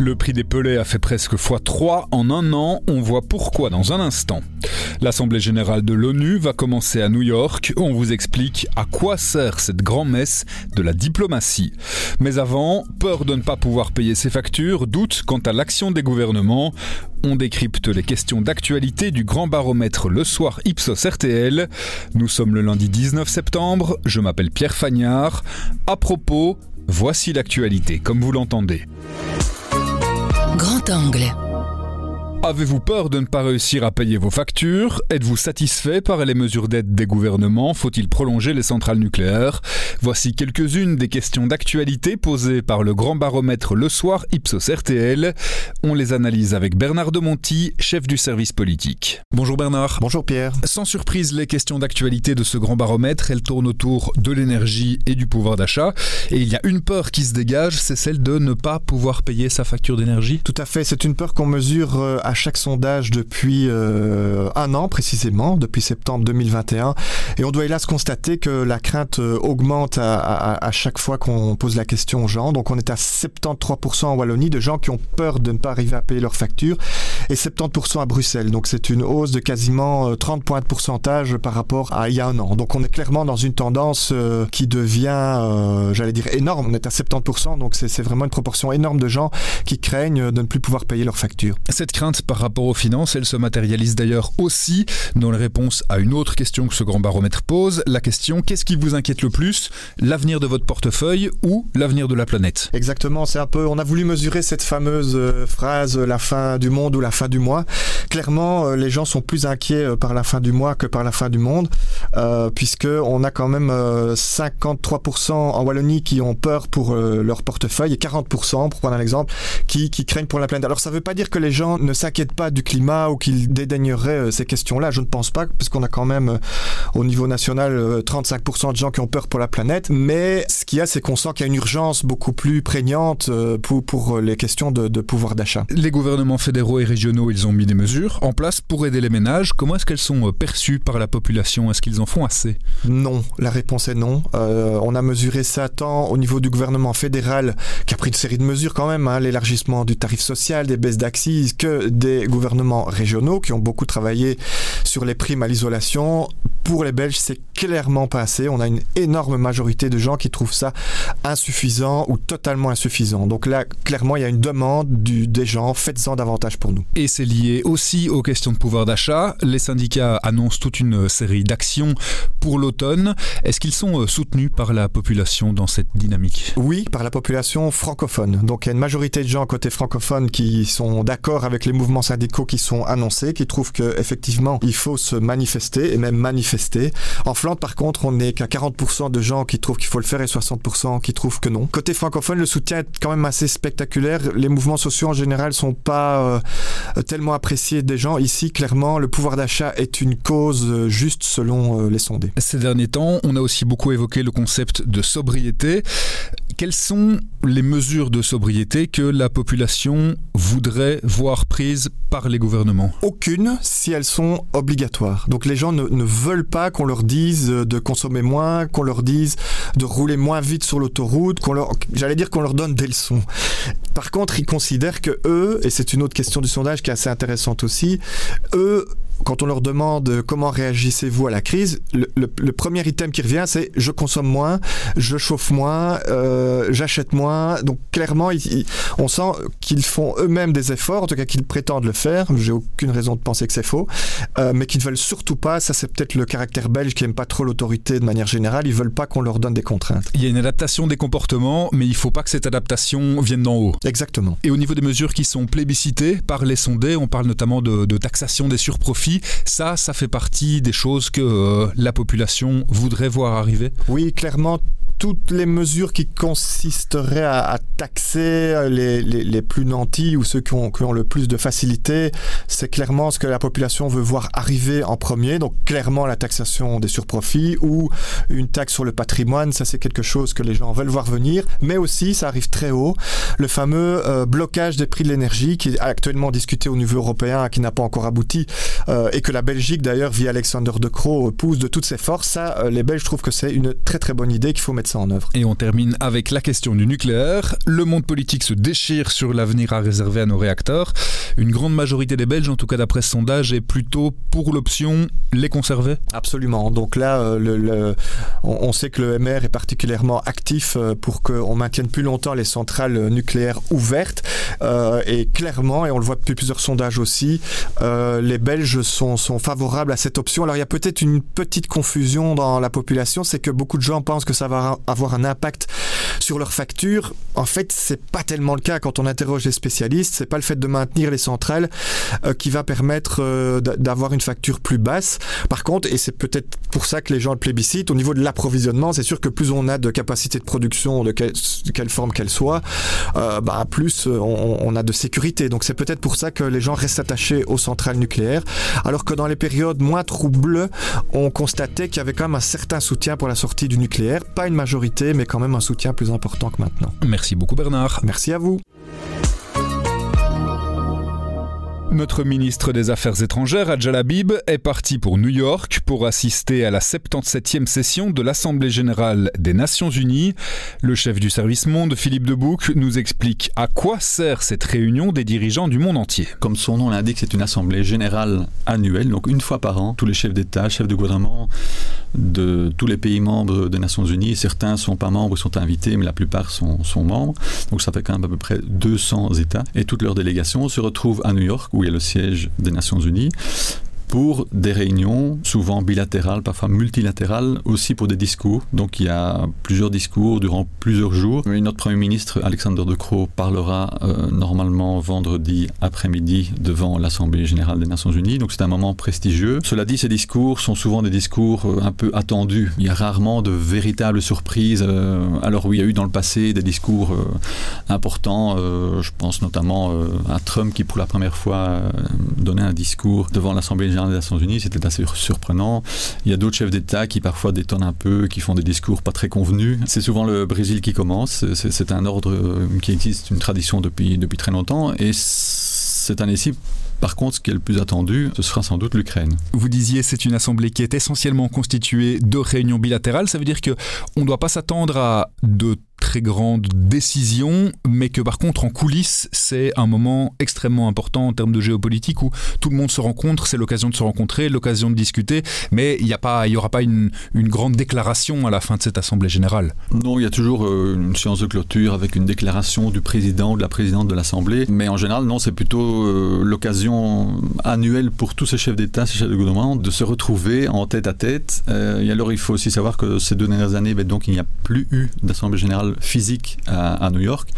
Le prix des pelets a fait presque x3 en un an. On voit pourquoi dans un instant. L'Assemblée générale de l'ONU va commencer à New York. On vous explique à quoi sert cette grand-messe de la diplomatie. Mais avant, peur de ne pas pouvoir payer ses factures, doute quant à l'action des gouvernements. On décrypte les questions d'actualité du grand baromètre Le Soir Ipsos RTL. Nous sommes le lundi 19 septembre. Je m'appelle Pierre Fagnard. À propos, voici l'actualité comme vous l'entendez. Grand angle. Avez-vous peur de ne pas réussir à payer vos factures? Êtes-vous satisfait par les mesures d'aide des gouvernements? Faut-il prolonger les centrales nucléaires? Voici quelques-unes des questions d'actualité posées par le grand baromètre Le Soir Ipsos RTL. On les analyse avec Bernard de Monti, chef du service politique. Bonjour Bernard. Bonjour Pierre. Sans surprise, les questions d'actualité de ce grand baromètre, elles tournent autour de l'énergie et du pouvoir d'achat. Et il y a une peur qui se dégage, c'est celle de ne pas pouvoir payer sa facture d'énergie. Tout à fait, c'est une peur qu'on mesure euh, à chaque sondage depuis euh, un an précisément, depuis septembre 2021. Et on doit hélas constater que la crainte euh, augmente à, à, à chaque fois qu'on pose la question aux gens. Donc on est à 73% en Wallonie de gens qui ont peur de ne pas arriver à payer leurs factures et 70% à Bruxelles. Donc c'est une hausse de quasiment 30 points de pourcentage par rapport à il y a un an. Donc on est clairement dans une tendance euh, qui devient, euh, j'allais dire, énorme. On est à 70%, donc c'est vraiment une proportion énorme de gens qui craignent de ne plus pouvoir payer leurs factures. Cette crainte par rapport aux finances, elle se matérialise d'ailleurs aussi dans les réponses à une autre question que ce grand baromètre pose, la question qu'est-ce qui vous inquiète le plus, l'avenir de votre portefeuille ou l'avenir de la planète? Exactement, c'est un peu, on a voulu mesurer cette fameuse euh, phrase la fin du monde ou la fin du mois. Clairement, euh, les gens sont plus inquiets euh, par la fin du mois que par la fin du monde, euh, puisque on a quand même euh, 53% en Wallonie qui ont peur pour euh, leur portefeuille et 40%, pour prendre un exemple, qui, craignent pour la planète. Alors ça ne veut pas dire que les gens ne s'inquiètent pas du climat ou qu'ils dédaigneraient euh, ces questions-là. Je ne pense pas, puisqu'on a quand même euh, au niveau national euh, 35% de gens qui ont peur pour la planète. Mais ce qu'il y a, c'est qu'on sent qu'il y a une urgence beaucoup plus prégnante euh, pour, pour les questions de, de pouvoir d'achat. Les gouvernements fédéraux et régionaux, ils ont mis des mesures en place pour aider les ménages. Comment est-ce qu'elles sont euh, perçues par la population? Est-ce qu'ils en font assez? Non, la réponse est non. Euh, on a mesuré ça tant au niveau du gouvernement fédéral, qui a pris une série de mesures quand même, hein, l'élargissement du tarif social, des baisses d'axes, que des gouvernements régionaux qui ont beaucoup travaillé sur les primes à l'isolation. Pour les Belges, c'est clairement pas assez. On a une énorme majorité de gens qui trouvent ça insuffisant ou totalement insuffisant. Donc là, clairement, il y a une demande du, des gens, faites-en davantage pour nous. Et c'est lié aussi aux questions de pouvoir d'achat. Les syndicats annoncent toute une série d'actions pour l'automne. Est-ce qu'ils sont euh, soutenus par la population dans cette dynamique? Oui, par la population francophone. Donc il y a une majorité de gens côté francophone qui sont d'accord avec les mouvements syndicaux qui sont annoncés, qui trouvent qu'effectivement il faut se manifester et même manifester. En Flandre par contre on n'est qu'à 40% de gens qui trouvent qu'il faut le faire et 60% qui trouvent que non. Côté francophone le soutien est quand même assez spectaculaire. Les mouvements sociaux en général sont pas euh, tellement appréciés des gens. Ici clairement le pouvoir d'achat est une cause euh, juste selon euh, les sondés. Ces derniers temps, on a aussi beaucoup évoqué le concept de sobriété. Quelles sont les mesures de sobriété que la population voudrait voir prises par les gouvernements? Aucune si elles sont obligatoires. Donc les gens ne, veulent pas qu'on leur dise de consommer moins, qu'on leur dise de rouler moins vite sur l'autoroute, qu'on leur, j'allais dire qu'on leur donne des leçons. Par contre, ils considèrent que eux, et c'est une autre question du sondage qui est assez intéressante aussi, eux quand on leur demande comment réagissez-vous à la crise, le, premier item qui revient, c'est je consomme moins, je chauffe moins, euh, j'achète moins. Donc clairement, on sent qu'ils font eux-mêmes des efforts, en tout cas qu'ils prétendent le faire. J'ai aucune raison de penser que c'est faux, euh, mais qu'ils ne veulent surtout pas. Ça, c'est peut-être le caractère belge qui aime pas trop l'autorité de manière générale. Ils veulent pas qu'on leur donne des contraintes. Il y a une adaptation des comportements, mais il faut pas que cette adaptation vienne d'en haut. Exactement. Et au niveau des mesures qui sont plébiscitées par les sondés, on parle notamment de, de taxation des surprofits ça, ça fait partie des choses que euh, la population voudrait voir arriver Oui, clairement, toutes les mesures qui consisteraient à, taxer les, plus nantis ou ceux qui ont, qui ont le plus de facilité, c'est clairement ce que la population veut voir arriver en premier. Donc clairement la taxation des surprofits ou une taxe sur le patrimoine, ça c'est quelque chose que les gens veulent voir venir. Mais aussi, ça arrive très haut, le fameux euh, blocage des prix de l'énergie qui est actuellement discuté au niveau européen, qui n'a pas encore abouti, euh, et que la Belgique d'ailleurs, via Alexander De Croo, pousse de toutes ses forces. Ça, euh, les Belges trouvent que c'est une très très bonne idée qu'il faut mettre ça en œuvre. Et on termine avec la question du nucléaire. Le monde politique se déchire sur l'avenir à réserver à nos réacteurs. Une grande majorité des Belges, en tout cas d'après ce sondage, est plutôt pour l'option les conserver Absolument. Donc là, euh, le, le, on, on sait que le MR est particulièrement actif euh, pour qu'on maintienne plus longtemps les centrales nucléaires ouvertes. Euh, et clairement, et on le voit depuis plusieurs sondages aussi, euh, les Belges sont, sont favorables à cette option. Alors il y a peut-être une petite confusion dans la population, c'est que beaucoup de gens pensent que ça va avoir un impact sur leurs factures. En fait, c'est pas tellement le cas quand on interroge les spécialistes. C'est pas le fait de maintenir les centrales euh, qui va permettre euh, d'avoir une facture plus basse. Par contre, et c'est peut-être pour ça que les gens le plébiscitent, au niveau de l'approvisionnement, c'est sûr que plus on a de capacité de production, de, quelle, forme qu'elle soit, euh, bah, plus on, on a de sécurité. Donc c'est peut-être pour ça que les gens restent attachés aux centrales nucléaires, alors que dans les périodes moins troubles, on constatait qu'il y avait quand même un certain soutien pour la sortie du nucléaire, pas une majorité, mais quand même un soutien plus important que maintenant. Merci beaucoup Bernard. Merci à vous. Notre ministre des Affaires étrangères, Adjal Habib, est parti pour New York pour assister à la 77e session de l'Assemblée générale des Nations unies. Le chef du service monde, Philippe Debouc, nous explique à quoi sert cette réunion des dirigeants du monde entier. Comme son nom l'indique, c'est une assemblée générale annuelle, donc une fois par an, tous les chefs d'État, chefs de gouvernement de tous les pays membres des Nations unies. Certains sont pas membres, sont invités, mais la plupart sont, sont membres. Donc ça fait quand même à peu près 200 États. Et toutes leurs délégations se retrouvent à New York, où il y a le siège des Nations unies pour des réunions, souvent bilatérales, parfois multilatérales, aussi pour des discours. Donc il y a plusieurs discours durant plusieurs jours. Et notre Premier ministre, Alexander De Croo, parlera euh, normalement vendredi après-midi devant l'Assemblée générale des Nations Unies. Donc c'est un moment prestigieux. Cela dit, ces discours sont souvent des discours euh, un peu attendus. Il y a rarement de véritables surprises. Euh, alors oui, il y a eu dans le passé des discours importants. Je pense notamment à Trump qui pour la première fois donnait un discours devant l'Assemblée générale des Nations Unies, c'était assez surprenant. Il y a d'autres chefs d'État qui parfois détonnent un peu, qui font des discours pas très convenus. C'est souvent le Brésil qui commence. C'est un ordre euh, qui existe, une tradition depuis, depuis très longtemps. Et cette année-ci, par contre, ce qui est le plus attendu, ce sera sans doute l'Ukraine. Vous disiez c'est une assemblée qui est essentiellement constituée de réunions bilatérales. Ça veut dire que on ne doit pas s'attendre à de très grande décision, mais que par contre en coulisses, c'est un moment extrêmement important en termes de géopolitique où tout le monde se rencontre, c'est l'occasion de se rencontrer, l'occasion de discuter, mais il n'y aura pas une, grande déclaration à la fin de cette Assemblée générale. Non, il y a toujours euh, une séance de clôture avec une déclaration du président ou de la présidente de l'Assemblée, mais en général, non, c'est plutôt euh, l'occasion annuelle pour tous ces chefs d'État, ces chefs de gouvernement, de se retrouver en tête à tête. Euh, et alors, il faut aussi savoir que ces deux dernières années, ben, donc, il n'y a plus eu d'Assemblée générale physique à, New York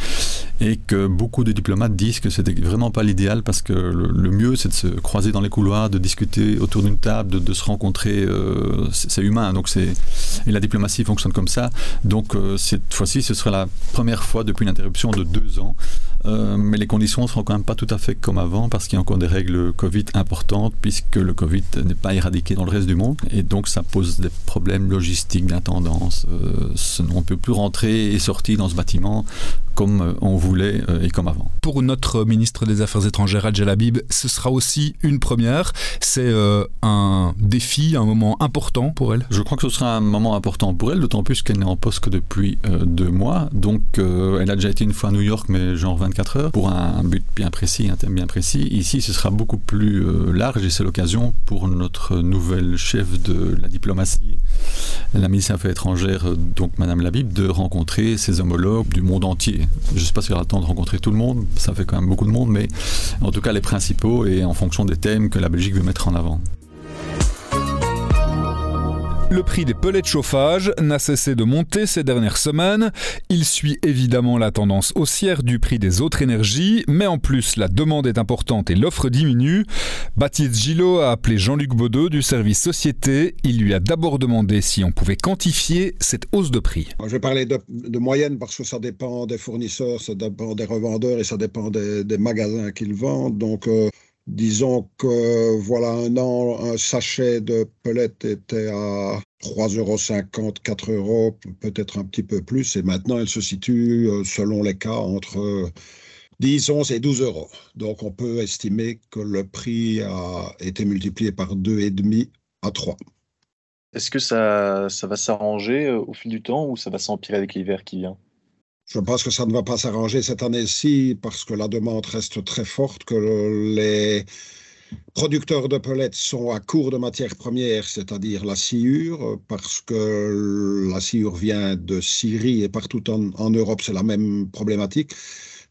et que beaucoup de diplomates disent que c'était vraiment pas l'idéal parce que le, mieux c'est de se croiser dans les couloirs, de discuter autour d'une table, de, se rencontrer. Euh, c'est humain, donc c'est et la diplomatie fonctionne comme ça. Donc euh, cette fois-ci, ce sera la première fois depuis une interruption de deux ans. Euh, mais les conditions ne seront quand même pas tout à fait comme avant parce qu'il y a encore des règles Covid importantes puisque le Covid n'est pas éradiqué dans le reste du monde et donc ça pose des problèmes logistiques d'intendance. Euh, on ne peut plus rentrer et sortir dans ce bâtiment comme on voulait et comme avant. Pour notre ministre des Affaires étrangères, Adjel Habib, ce sera aussi une première. C'est euh, un défi, un moment important pour elle? Je crois que ce sera un moment important pour elle, d'autant plus qu'elle n'est en poste que depuis euh, deux mois. Donc euh, elle a déjà été une fois à New York, mais genre 24 heures, pour un, but bien précis, un thème bien précis. Ici, ce sera beaucoup plus euh, large et c'est l'occasion pour notre nouvelle chef de la diplomatie, la ministre des Affaires étrangères, donc Madame Labib, de rencontrer ses homologues du monde entier je ne sais pas si elle a le temps de rencontrer tout le monde, ça fait quand même beaucoup de monde, mais en tout cas les principaux et en fonction des thèmes que la Belgique veut mettre en avant. Le prix des pellets de chauffage n'a cessé de monter ces dernières semaines. Il suit évidemment la tendance haussière du prix des autres énergies, mais en plus la demande est importante et l'offre diminue. Baptiste Gillot a appelé Jean-Luc Baudeux du service société. Il lui a d'abord demandé si on pouvait quantifier cette hausse de prix. Je vais parler de, moyenne parce que ça dépend des fournisseurs, ça dépend des revendeurs et ça dépend des, magasins qu'ils vendent. Donc, euh, Disons que voilà un an, un sachet de pellets était à 3,50 euros, 4 euros, peut-être un petit peu plus. Et maintenant, elle se situe, euh, selon les cas, entre 10, 11 et 12 euros. Donc, on peut estimer que le prix a été multiplié par 2,5 à 3. Est-ce que ça, ça va s'arranger euh, au fil du temps ou ça va s'empirer avec l'hiver qui vient? Je pense que ça ne va pas s'arranger cette année-ci parce que la demande reste très forte, que les producteurs de pellets sont à court de matières premières, c'est-à-dire la sciure, parce que la sciure vient de Syrie et partout en, Europe, c'est la même problématique.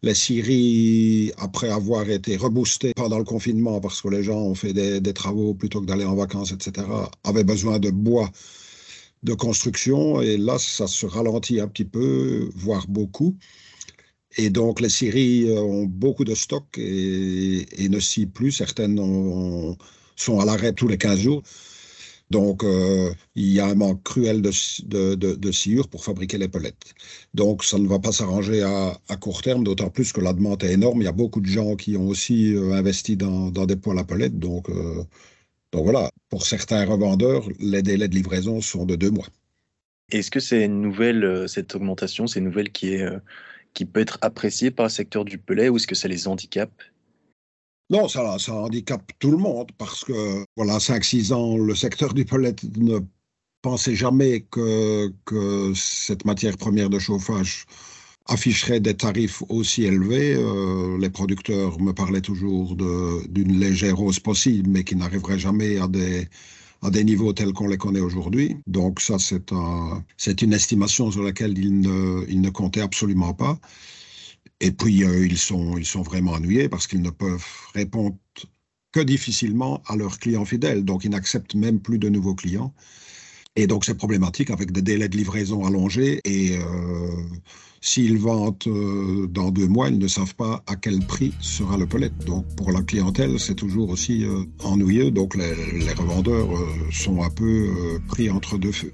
Les scieries, après avoir été reboostées pendant le confinement, parce que les gens ont fait des, des travaux plutôt que d'aller en vacances, etc., avaient besoin de bois de construction. Et là, ça se ralentit un petit peu, voire beaucoup. Et donc, les scieries euh, ont beaucoup de stock et, ne scient plus. Certaines sont à l'arrêt tous les 15 jours. Donc, euh, il y a un manque cruel de, de, sciure pour fabriquer les palettes. Donc, ça ne va pas s'arranger à, court terme, d'autant plus que la demande est énorme. Il y a beaucoup de gens qui ont aussi euh, investi dans, des poêles à palettes. Donc, donc voilà, pour certains revendeurs, les délais de livraison sont de deux mois. Est-ce que c'est une nouvelle, euh, cette augmentation, c'est une nouvelle qui, est, euh, qui peut être appréciée par le secteur du pellet ou est-ce que ça les handicape? Non, ça, ça handicape tout le monde parce que, voilà, 5-6 ans, le secteur du pellet ne pensait jamais que, que cette matière première de chauffage afficherait des tarifs aussi élevés. Euh, les producteurs me parlaient toujours d'une légère hausse possible, mais qui n'arriverait jamais à des, niveaux tels qu'on les connaît aujourd'hui. Donc ça, c'est un, une estimation sur laquelle ils ne, ils comptaient absolument pas. Et puis, euh, ils, sont, ils sont vraiment ennuyés parce qu'ils ne peuvent répondre que difficilement à leurs clients fidèles. Donc, ils n'acceptent même plus de nouveaux clients. Et donc, c'est problématique avec des délais de livraison allongés et euh, S'ils vendent euh, dans deux mois, ils ne savent pas à quel prix sera le pellet. Donc pour la clientèle, c'est toujours aussi euh, ennuyeux. Donc les, revendeurs sont un peu pris entre deux feux.